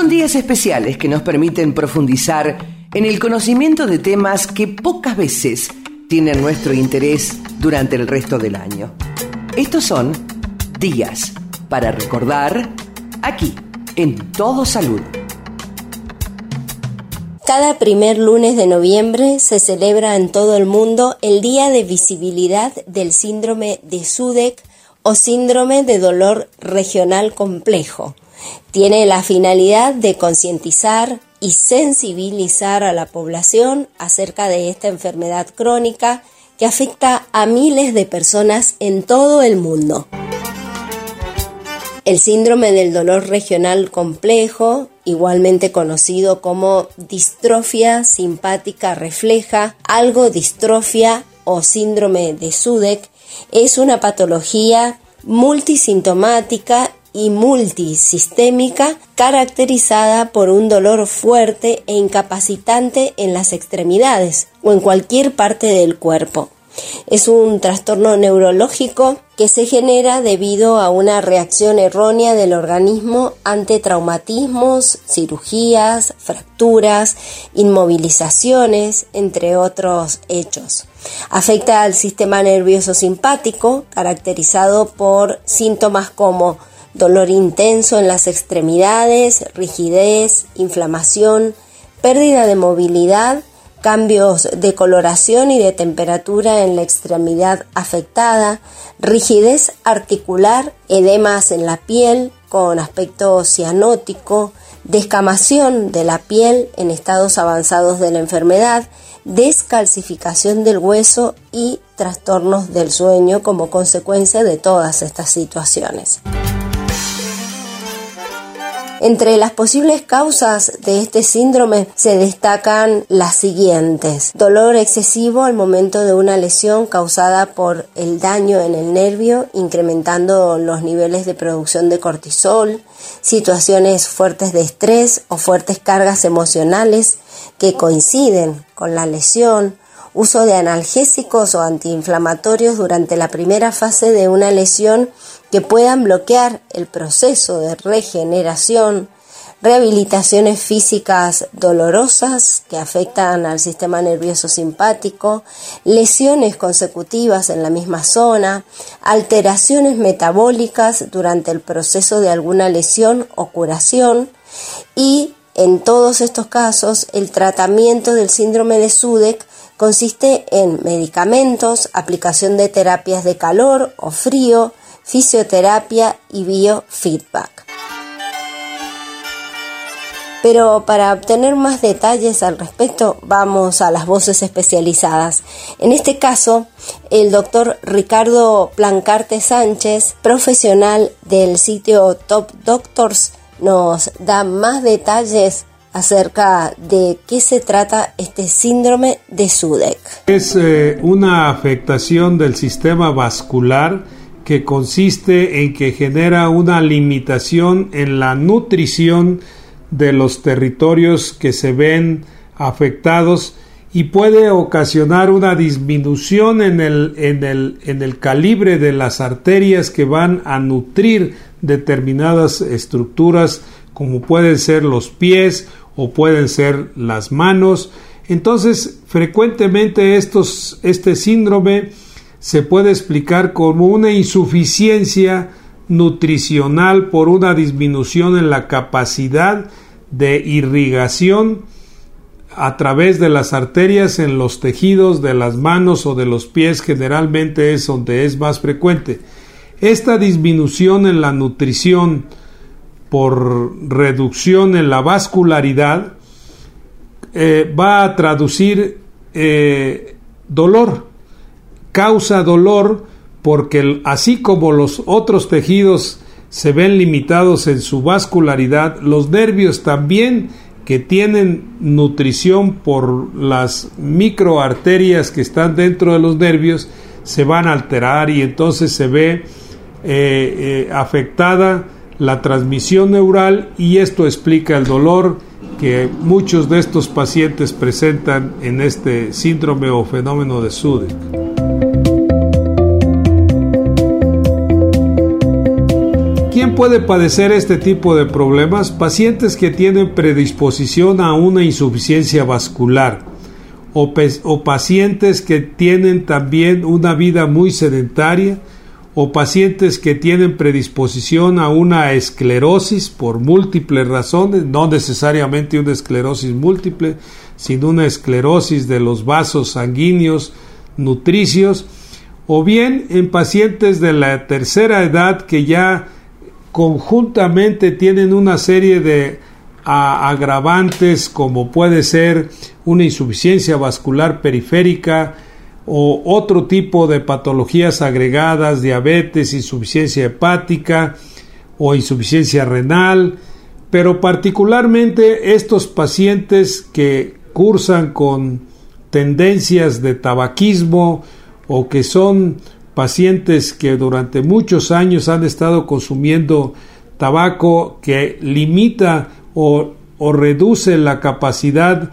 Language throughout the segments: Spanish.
Son días especiales que nos permiten profundizar en el conocimiento de temas que pocas veces tienen nuestro interés durante el resto del año. Estos son días para recordar aquí en Todo Salud. Cada primer lunes de noviembre se celebra en todo el mundo el Día de Visibilidad del Síndrome de SUDEC o Síndrome de Dolor Regional Complejo. Tiene la finalidad de concientizar y sensibilizar a la población acerca de esta enfermedad crónica que afecta a miles de personas en todo el mundo. El síndrome del dolor regional complejo, igualmente conocido como distrofia simpática refleja, algo distrofia o síndrome de Sudeck, es una patología multisintomática y multisistémica caracterizada por un dolor fuerte e incapacitante en las extremidades o en cualquier parte del cuerpo. Es un trastorno neurológico que se genera debido a una reacción errónea del organismo ante traumatismos, cirugías, fracturas, inmovilizaciones, entre otros hechos. Afecta al sistema nervioso simpático, caracterizado por síntomas como dolor intenso en las extremidades, rigidez, inflamación, pérdida de movilidad, cambios de coloración y de temperatura en la extremidad afectada, rigidez articular, edemas en la piel con aspecto cianótico, descamación de la piel en estados avanzados de la enfermedad, descalcificación del hueso y trastornos del sueño como consecuencia de todas estas situaciones. Entre las posibles causas de este síndrome se destacan las siguientes. Dolor excesivo al momento de una lesión causada por el daño en el nervio, incrementando los niveles de producción de cortisol, situaciones fuertes de estrés o fuertes cargas emocionales que coinciden con la lesión, uso de analgésicos o antiinflamatorios durante la primera fase de una lesión que puedan bloquear el proceso de regeneración, rehabilitaciones físicas dolorosas que afectan al sistema nervioso simpático, lesiones consecutivas en la misma zona, alteraciones metabólicas durante el proceso de alguna lesión o curación y en todos estos casos el tratamiento del síndrome de Sudeck consiste en medicamentos, aplicación de terapias de calor o frío, fisioterapia y biofeedback. Pero para obtener más detalles al respecto vamos a las voces especializadas. En este caso, el doctor Ricardo Plancarte Sánchez, profesional del sitio Top Doctors, nos da más detalles acerca de qué se trata este síndrome de SUDEC. Es eh, una afectación del sistema vascular que consiste en que genera una limitación en la nutrición de los territorios que se ven afectados y puede ocasionar una disminución en el, en el, en el calibre de las arterias que van a nutrir determinadas estructuras como pueden ser los pies o pueden ser las manos. Entonces, frecuentemente estos, este síndrome se puede explicar como una insuficiencia nutricional por una disminución en la capacidad de irrigación a través de las arterias en los tejidos de las manos o de los pies generalmente es donde es más frecuente. Esta disminución en la nutrición por reducción en la vascularidad eh, va a traducir eh, dolor causa dolor porque así como los otros tejidos se ven limitados en su vascularidad, los nervios también que tienen nutrición por las microarterias que están dentro de los nervios se van a alterar y entonces se ve eh, eh, afectada la transmisión neural y esto explica el dolor que muchos de estos pacientes presentan en este síndrome o fenómeno de Sudeck. ¿Quién puede padecer este tipo de problemas? Pacientes que tienen predisposición a una insuficiencia vascular o, o pacientes que tienen también una vida muy sedentaria o pacientes que tienen predisposición a una esclerosis por múltiples razones, no necesariamente una esclerosis múltiple, sino una esclerosis de los vasos sanguíneos nutricios, o bien en pacientes de la tercera edad que ya conjuntamente tienen una serie de agravantes como puede ser una insuficiencia vascular periférica, o otro tipo de patologías agregadas, diabetes, insuficiencia hepática o insuficiencia renal, pero particularmente estos pacientes que cursan con tendencias de tabaquismo o que son pacientes que durante muchos años han estado consumiendo tabaco que limita o, reduce la capacidad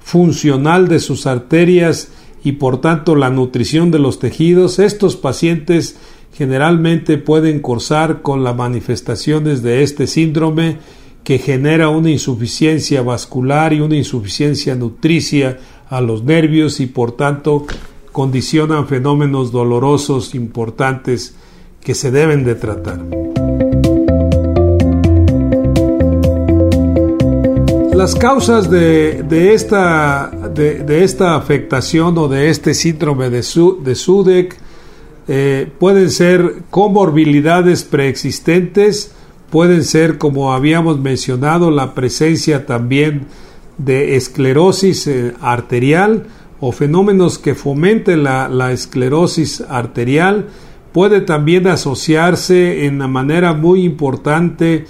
funcional de sus arterias y por tanto la nutrición de los tejidos, estos pacientes generalmente pueden cursar con las manifestaciones de este síndrome que genera una insuficiencia vascular y una insuficiencia nutricia a los nervios y por tanto condicionan fenómenos dolorosos importantes que se deben de tratar. Las causas de, esta, de, esta, afectación o de este síndrome de, de SUDEC eh, pueden ser comorbilidades preexistentes, pueden ser, como habíamos mencionado, la presencia también de esclerosis eh, arterial o fenómenos que fomenten la, la, esclerosis arterial, puede también asociarse en una manera muy importante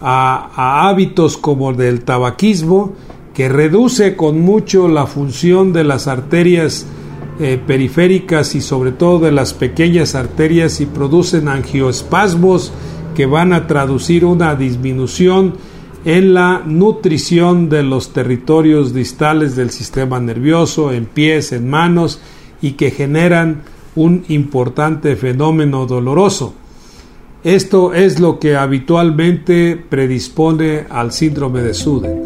a, hábitos como el del tabaquismo, que reduce con mucho la función de las arterias eh, periféricas y sobre todo de las pequeñas arterias y producen angioespasmos que van a traducir una disminución en la nutrición de los territorios distales del sistema nervioso, en pies, en manos, y que generan un importante fenómeno doloroso. Esto es lo que habitualmente predispone al síndrome de Sude.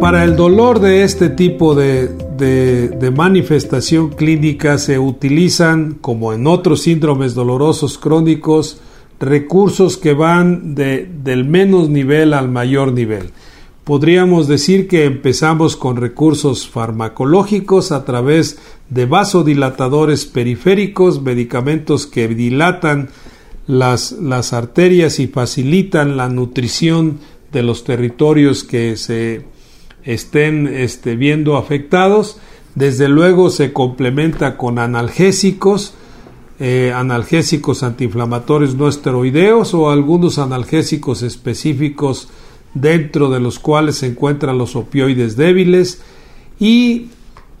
Para el dolor de este tipo de, manifestación clínica se utilizan, como en otros síndromes dolorosos crónicos, recursos que van del menos nivel al mayor nivel. Podríamos decir que empezamos con recursos farmacológicos a través de vasodilatadores periféricos, medicamentos que dilatan las, las arterias y facilitan la nutrición de los territorios que se estén este, viendo afectados. Desde luego se complementa con analgésicos, eh, analgésicos antiinflamatorios no esteroideos o algunos analgésicos específicos dentro de los cuales se encuentran los opioides débiles. Y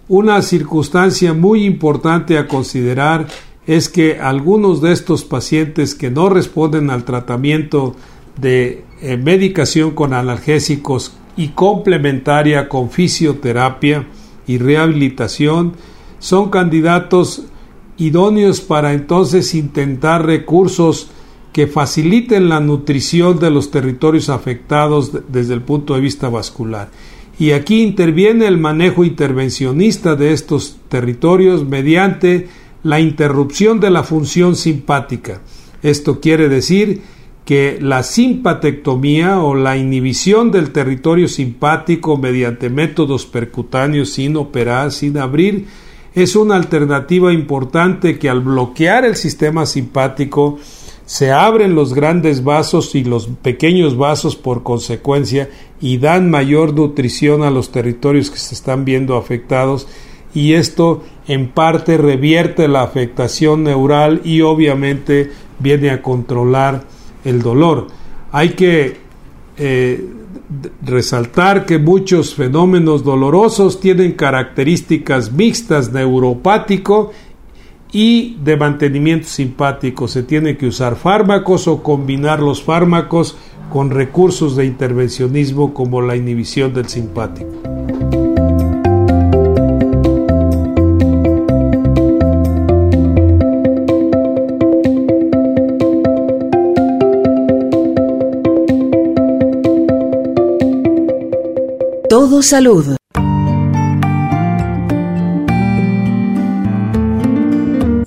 una circunstancia muy importante a considerar es que algunos de estos pacientes que no responden al tratamiento de eh, medicación con analgésicos y complementaria con fisioterapia y rehabilitación son candidatos idóneos para entonces intentar recursos que faciliten la nutrición de los territorios afectados desde el punto de vista vascular. Y aquí interviene el manejo intervencionista de estos territorios mediante la interrupción de la función simpática. Esto quiere decir que la simpatectomía o la inhibición del territorio simpático mediante métodos percutáneos sin operar, sin abrir, es una alternativa importante que al bloquear el sistema simpático se abren los grandes vasos y los pequeños vasos por consecuencia y dan mayor nutrición a los territorios que se están viendo afectados y esto en parte revierte la afectación neural y obviamente viene a controlar el dolor. Hay que eh, resaltar que muchos fenómenos dolorosos tienen características mixtas neuropático y de mantenimiento simpático. Se tiene que usar fármacos o combinar los fármacos con recursos de intervencionismo como la inhibición del simpático. Todo salud.